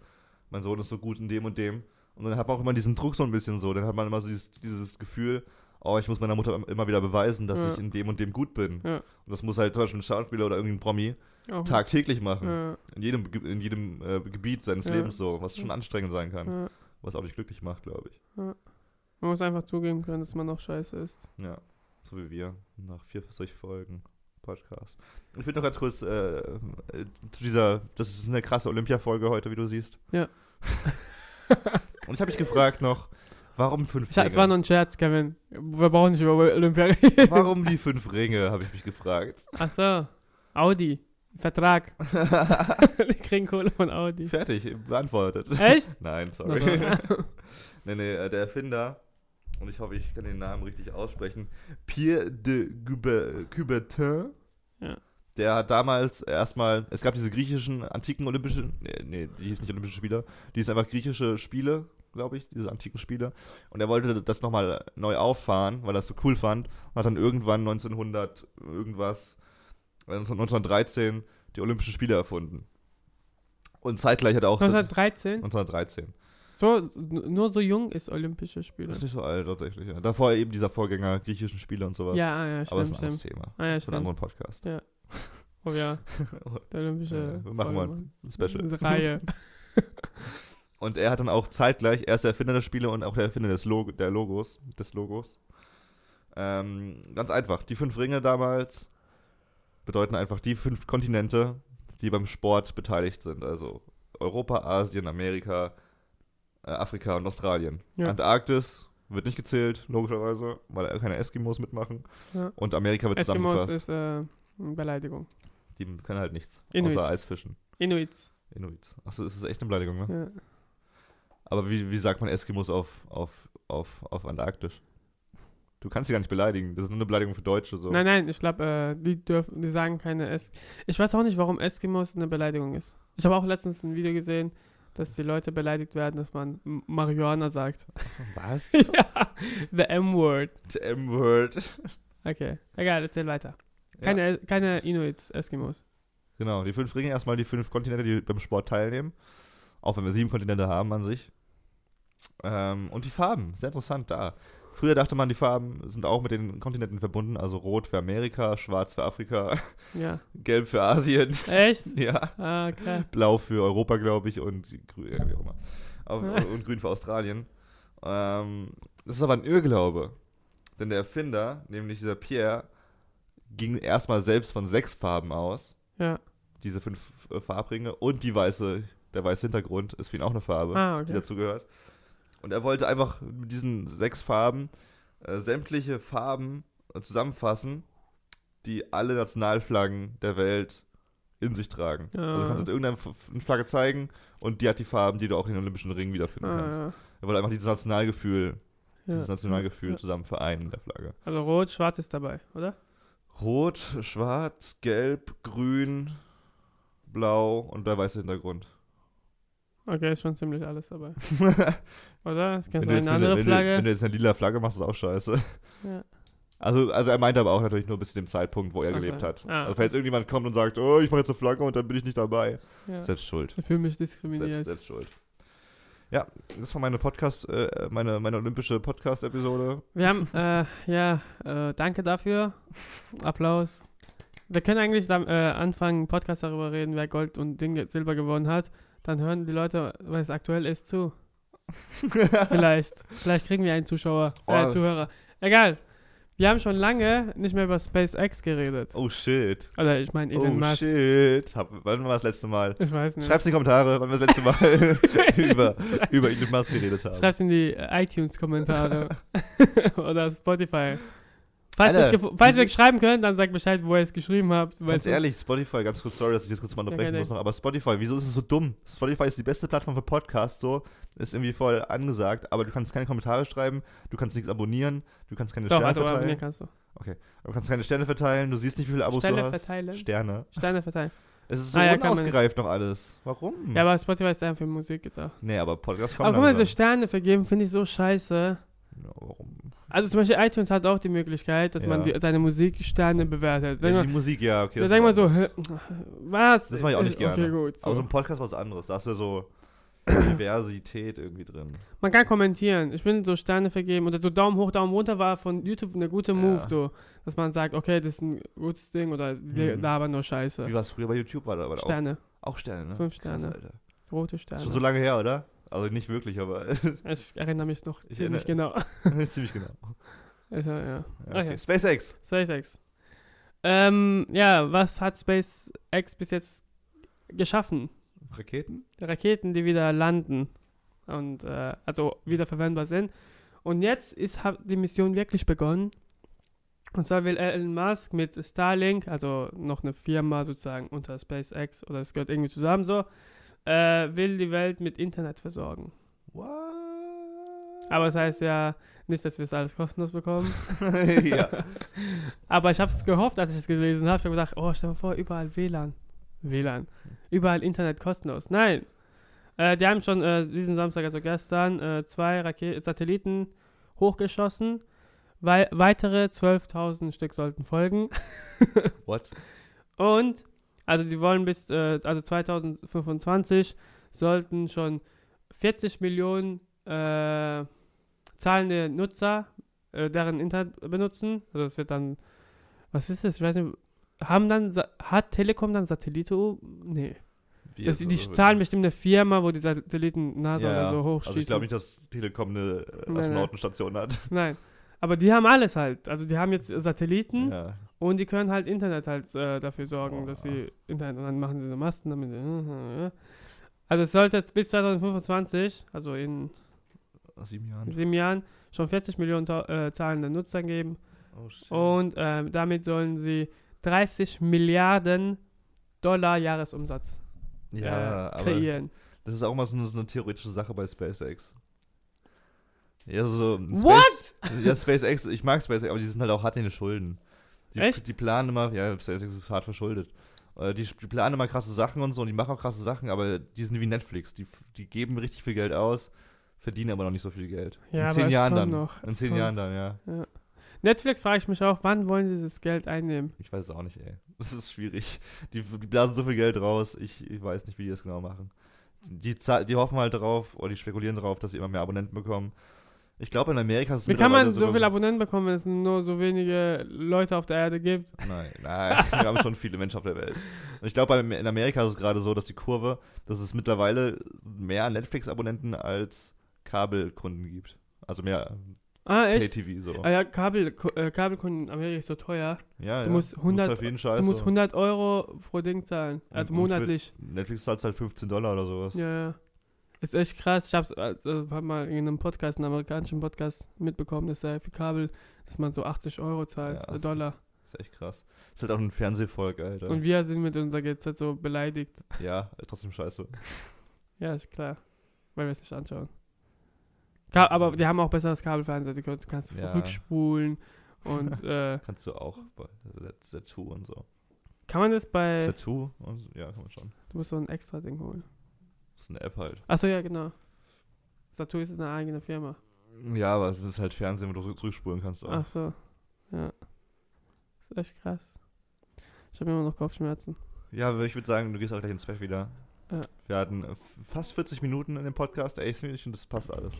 Mein Sohn ist so gut in dem und dem. Und dann hat man auch immer diesen Druck so ein bisschen so. Dann hat man immer so dieses, dieses Gefühl, oh, ich muss meiner Mutter immer wieder beweisen, dass Ja. ich in dem und dem gut bin. Ja. Und das muss halt zum Beispiel ein Schauspieler oder irgendein Promi Auch tagtäglich machen. Ja, In jedem, in jedem äh, Gebiet seines. Lebens so, was schon anstrengend sein kann. Was auch nicht glücklich macht, glaube ich. Man muss einfach zugeben können, dass man auch scheiße ist. Ja, so wie wir nach vier solch Folgen Podcast. Ich will noch ganz kurz äh, äh, zu dieser, das ist eine krasse Olympia-Folge heute, wie du siehst. Ja. Und ich habe mich gefragt noch, warum fünf Ich, es war Ringe? nur ein Scherz, Kevin. Wir brauchen nicht über Olympia reden. Warum die fünf Ringe, habe ich mich gefragt. Ach so. Audi. Vertrag. Wir kriegen Kohle von Audi. Fertig, beantwortet. Echt? Nein, sorry. Also, nee, nee, äh, der Erfinder, und ich hoffe, ich kann den Namen richtig aussprechen, Pierre de Couber- Coubertin, Ja. der hat damals erstmal, es gab diese griechischen antiken olympischen, nee, nee, die hießen nicht olympische Spiele, die hießen einfach griechische Spiele, glaube ich, diese antiken Spiele. Und er wollte das nochmal neu auffahren, weil er es so cool fand. Und hat dann irgendwann 1900 irgendwas, äh, 1913 die Olympischen Spiele erfunden. Und zeitgleich hat er auch... 1913? 1913. So, nur so jung ist Olympische Spiele. Das ist nicht so alt tatsächlich. Ja. Davor eben dieser Vorgänger griechischen Spiele und sowas. Ja, ah, ja, aber stimmt, das ist ein anderes stimmt. Thema. Ah, ja, Das ist ein anderer Podcast. Oh ja, der Olympische. Ja, wir machen mal Volleyball. ein Special. Diese Reihe. Und er hat dann auch zeitgleich, er ist der Erfinder der Spiele und auch der Erfinder des Logo, der Logos, des Logos. Ähm, ganz einfach, die fünf Ringe damals bedeuten einfach die fünf Kontinente, die beim Sport beteiligt sind. Also Europa, Asien, Amerika, äh, Afrika und Australien. Ja. Antarktis wird nicht gezählt, logischerweise, weil keine Eskimos mitmachen. Ja. Und Amerika wird Eskimos zusammengefasst. ist äh, eine Beleidigung. Die können halt nichts, Inuits. außer Eisfischen. Inuits. Inuits. Achso, ist das echt eine Beleidigung, ne? Ja. Aber wie, wie sagt man Eskimos auf, auf, auf, auf Antarktisch? Du kannst sie gar nicht beleidigen. Das ist nur eine Beleidigung für Deutsche. So. Nein, nein, ich glaube, äh, die dürfen, die sagen keine Es. Ich weiß auch nicht, warum Eskimos eine Beleidigung ist. Ich habe auch letztens ein Video gesehen, dass die Leute beleidigt werden, dass man M- Marihuana sagt. Was? ja, the M-Word. The M-Word. Okay, egal, erzähl weiter. Keine, keine Inuits, Eskimos. Genau, die fünf Ringe, erstmal die fünf Kontinente, die beim Sport teilnehmen. Auch wenn wir sieben Kontinente haben an sich. Ähm, und die Farben, sehr interessant da. Früher dachte man, die Farben sind auch mit den Kontinenten verbunden. Also rot für Amerika, schwarz für Afrika, Ja. gelb für Asien. Echt? ja. Ah, okay. Blau für Europa, glaube ich, und grün, ja, wie auch immer. Auf, und grün für Australien. Ähm, das ist aber ein Irrglaube. Denn der Erfinder, nämlich dieser Pierre, ging erstmal selbst von sechs Farben aus. Ja. Diese fünf äh, Farbringe und die weiße, der weiße Hintergrund ist für ihn auch eine Farbe, Ah, die okay. dazu gehört. Und er wollte einfach mit diesen sechs Farben äh, sämtliche Farben äh, zusammenfassen, die alle Nationalflaggen der Welt in sich tragen. Ah. Also du kannst du irgendeine F- Flagge zeigen und die hat die Farben, die du auch in den Olympischen Ringen wiederfinden kannst. Ah, Er wollte einfach dieses Nationalgefühl, ja. dieses Nationalgefühl Ja. zusammen vereinen in der Flagge. Also rot, schwarz ist dabei, oder? Rot, schwarz, gelb, grün, blau und der weiße Hintergrund. Okay, ist schon ziemlich alles dabei. Oder? Das kannst du, du jetzt eine eine, andere wenn, du, Flagge. wenn du jetzt eine lila Flagge machst, ist auch scheiße. Ja. Also, also er meinte aber auch natürlich nur bis zu dem Zeitpunkt, wo er so. gelebt hat. Ah. Also falls irgendjemand kommt und sagt, oh, ich mache jetzt eine Flagge und dann bin ich nicht dabei. Ja. Selbst schuld. Ich fühle mich Selbst, diskriminiert. selbst schuld. Ja, das war meine Podcast, äh, meine, meine olympische Podcast-Episode. Wir haben, äh, ja, äh, danke dafür. Applaus. Wir können eigentlich dann, äh, anfangen, einen Podcast darüber reden, wer Gold und Ding, Silber gewonnen hat. Dann hören die Leute, weil es aktuell ist, zu. Vielleicht. Vielleicht kriegen wir einen Zuschauer, äh, Oh. Zuhörer. Egal. Wir haben schon lange nicht mehr über SpaceX geredet. Oh shit. Oder ich meine Elon Oh Musk. shit. Hab, wann war das letzte Mal? Ich weiß nicht. Schreib's in die Kommentare, wann wir das letzte Mal über, über Elon Musk geredet haben. Schreib's in die iTunes-Kommentare. Oder Spotify. Falls, ihr es schreiben könnt, dann sagt Bescheid, wo ihr es geschrieben habt. Ganz ehrlich, Spotify, ganz kurz, sorry, dass ich jetzt kurz mal unterbrechen Ja, muss noch, aber Spotify, wieso ist es so dumm? Spotify ist die beste Plattform für Podcasts, so, ist irgendwie voll angesagt, aber du kannst keine Kommentare schreiben, du kannst nichts abonnieren, du kannst keine Doch, Sterne also verteilen, abonnieren kannst du. du kannst keine Sterne verteilen, du siehst nicht, wie viele Abos Sterne du hast. verteilen? Sterne. Sterne verteilen. Es ist so Ah, ja, unausgereift noch alles. Warum? Ja, aber Spotify ist einfach für Musik gedacht. nee, aber Podcast kommt Aber guck mal, diese langsam. Sterne vergeben finde ich so scheiße. Ja, warum? Also zum Beispiel iTunes hat auch die Möglichkeit, dass man Ja. die, seine Musik Sterne bewertet. Sag Ja, mal, die Musik, ja, okay. sag das mal ist so, was? Das mach ich auch nicht Okay, gerne. gut. Aber so So. ein Podcast ist was anderes. Da hast du so Diversität irgendwie drin. Man kann kommentieren. Ich finde so Sterne vergeben oder so Daumen hoch, Daumen runter war von YouTube eine gute Move, Ja. so. Dass man sagt, okay, das ist ein gutes Ding oder die Mhm. labern nur Scheiße. Wie war es früher bei YouTube? War da aber auch, Sterne, auch Sterne, ne? Fünf Krass, Sterne. Alter. rote Sterne. Schon so lange her, oder? Also nicht wirklich, aber ich erinnere mich noch Ich ziemlich genau. ziemlich genau. Also, ja. Ja, Okay. okay. SpaceX. SpaceX. Ähm, ja, was hat SpaceX bis jetzt geschaffen? Raketen? Raketen, die wieder landen und äh, also wieder verwendbar sind. Und jetzt ist hat die Mission wirklich begonnen. Und zwar will Elon Musk mit Starlink, also noch eine Firma sozusagen unter SpaceX oder es gehört irgendwie zusammen so, äh, will die Welt mit Internet versorgen. What? Aber das heißt ja nicht, dass wir es alles kostenlos bekommen. ja. Aber ich habe es gehofft, als ich es gelesen habe. Ich habe gedacht, oh, stell dir vor, überall WLAN. WLAN. Überall Internet kostenlos. Nein. Äh, die haben schon äh, diesen Samstag, also gestern, äh, zwei Rake Satelliten hochgeschossen. Weil weitere 12.000 Stück sollten folgen. What? Und, also die wollen bis, äh, also 2025 sollten schon 40 Millionen äh, zahlende Nutzer, äh, deren Internet benutzen. Also es wird dann, was ist das? Ich weiß nicht, haben dann, hat Telekom dann Satellite? Nee. Das, die zahlen bestimmt eine Firma, wo die Satelliten NASA ja, oder so hochschießen. Also ich glaube nicht, dass Telekom eine äh, Nein, nein. Astronautenstation hat. Nein. Aber die haben alles halt. Also die haben jetzt Satelliten Ja. Und die können halt Internet halt äh, dafür sorgen, Oh. dass sie Internet und dann machen sie so Masten damit. äh, Also es sollte jetzt bis 2025, also in sieben Jahren. sieben Jahren, schon 40 Millionen äh, zahlende Nutzer geben. Oh. Und ähm, damit sollen sie 30 Milliarden Dollar Jahresumsatz ja, äh, aber kreieren. das ist auch mal so eine, so eine theoretische Sache bei SpaceX. Ja, so. Space, What? Ja, SpaceX, ich mag SpaceX, aber die sind halt auch hart in den Schulden. Die, Echt? Die planen immer, ja, SpaceX ist hart verschuldet. Äh, Die, die planen immer krasse Sachen und so und die machen auch krasse Sachen, aber die sind wie Netflix. Die, die geben richtig viel Geld aus, verdienen aber noch nicht so viel Geld. Ja, in zehn Jahren dann. noch. In zehn kommt. Jahren dann, ja. Netflix frage ich mich auch, wann wollen sie das Geld einnehmen? Ich weiß es auch nicht, ey. Das ist schwierig. Die, die blasen so viel Geld raus, ich, ich weiß nicht, wie die das genau machen. Die, die hoffen halt drauf, oder die spekulieren drauf, dass sie immer mehr Abonnenten bekommen. Ich glaube, in Amerika ist es Wie kann man so viele Abonnenten bekommen, wenn es nur so wenige Leute auf der Erde gibt? Nein, nein, wir haben schon viele Menschen auf der Welt. Und ich glaube, in Amerika ist es gerade so, dass die Kurve, dass es mittlerweile mehr Netflix-Abonnenten als Kabelkunden gibt. Also mehr Ah, echt? Pay-TV so. Ah ja, Kabel, äh, Kabelkunden in Amerika ist so teuer. Ja, Du ja. musst 100 auf jeden Scheiß Du musst so. 100 Euro pro Ding zahlen. Also Und- und monatlich. Netflix zahlt halt 15 Dollar oder sowas. Ja, ja. Ist echt krass. Ich hab's, also, hab mal in einem Podcast, einem amerikanischen Podcast mitbekommen, dass er für Kabel, dass man so 80 Euro zahlt, Ja, Dollar. Ist echt krass. Ist halt auch ein Fernsehvolk, Alter. Und wir sind mit unserer GZ so beleidigt. ja, trotzdem scheiße. Ja, ist klar. Weil wir es nicht anschauen. Ka aber die haben auch besseres Kabelfernsehen. Du kannst, kannst Ja. rückspulen und äh, Kannst du auch bei Tattoo und so. kann man das bei. Tattoo? Und, ja, kann man schon. Du musst so ein extra Ding holen. Das ist eine App halt. Achso, ja, genau. Satu ist eine eigene Firma. Ja, aber es ist halt Fernsehen, wo du zurückspulen kannst. Auch. Ach so. Ja. Ist echt krass. Ich habe immer noch Kopfschmerzen. Ja, aber ich würde sagen, du gehst auch gleich ins Bett wieder. Ja. Wir hatten fast 40 Minuten in dem Podcast. Ey, ich finde, das passt alles.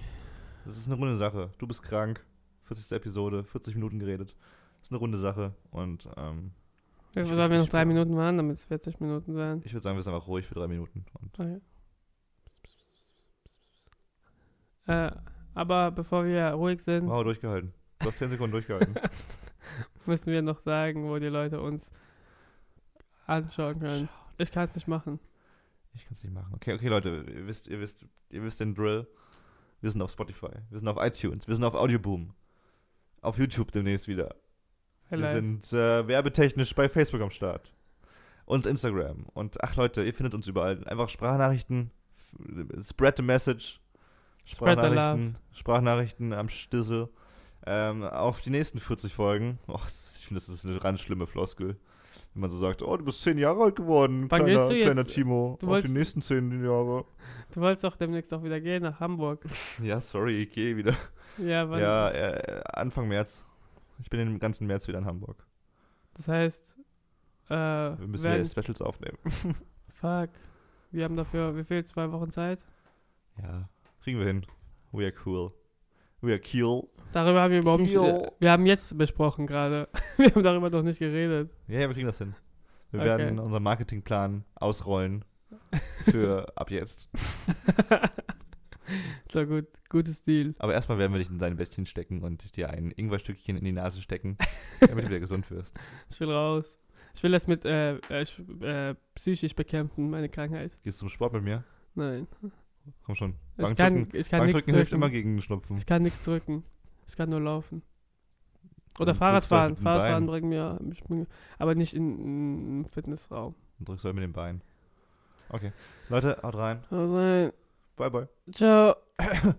Das ist eine runde Sache. Du bist krank. 40. Episode, 40 Minuten geredet. Das ist eine runde Sache. Und ähm, Ja, sollen wir noch drei Minuten warten, damit es 40 Minuten sein? ich würde sagen, wir sind einfach ruhig für drei Minuten. Und Okay. Äh, aber bevor wir ruhig sind, wow, durchgehalten. Du hast 10 Sekunden durchgehalten. müssen wir noch sagen, wo die Leute uns anschauen können. Ich kann es nicht machen. Ich kann es nicht machen. Okay, okay, Leute, ihr wisst, ihr wisst, ihr wisst den Drill. Wir sind auf Spotify, wir sind auf iTunes, wir sind auf Audioboom. Auf YouTube demnächst wieder. Wir Vielleicht. sind äh, werbetechnisch bei Facebook am Start. Und Instagram. Und ach Leute, ihr findet uns überall. Einfach Sprachnachrichten. Spread the message. Sprachnachrichten, Sprachnachrichten am Stissel. Ähm, auf die nächsten 40 Folgen. Oh, ich finde, das ist eine ganz schlimme Floskel. Wenn man so sagt, oh, du bist 10 Jahre alt geworden, Wann kleiner, du jetzt? kleiner Timo. Du auf wolltest- die nächsten 10 Jahre. Du wolltest doch demnächst auch wieder gehen nach Hamburg. Ja, sorry, ich gehe wieder. Ja, weil Ja, äh, Anfang März. Ich bin den ganzen März wieder in Hamburg. das heißt, äh, Wir müssen werden- ja Specials aufnehmen. fuck. Wir haben dafür, wie viel? Zwei Wochen Zeit? Ja, kriegen wir hin. We are cool. We are cool. Darüber haben wir überhaupt nicht. Jo. Äh, wir haben jetzt besprochen gerade. Wir haben darüber doch nicht geredet. Ja, ja, wir kriegen das hin. Wir Okay. werden unseren Marketingplan ausrollen für ab jetzt. so gut, gutes Deal. Aber erstmal werden wir dich in dein Bettchen stecken und dir ein Ingwerstückchen in die Nase stecken, damit du wieder gesund wirst. Ich will raus. Ich will das mit äh, äh, ich, äh, psychisch bekämpfen, meine Krankheit. Gehst du zum Sport mit mir? Nein. Komm schon. Ich kann, Bankdrücken, ich kann nichts Bankdrücken hilft immer drücken. gegen Schnupfen. Ich kann nichts drücken. Ich kann nur laufen. Oder Fahrradfahren. halt Fahrradfahren Bein. bringt mir, aber nicht in, in einem Fitnessraum. Dann drückst du halt mit dem Bein. Okay. Leute, haut rein. Also, Bye, bye. ciao.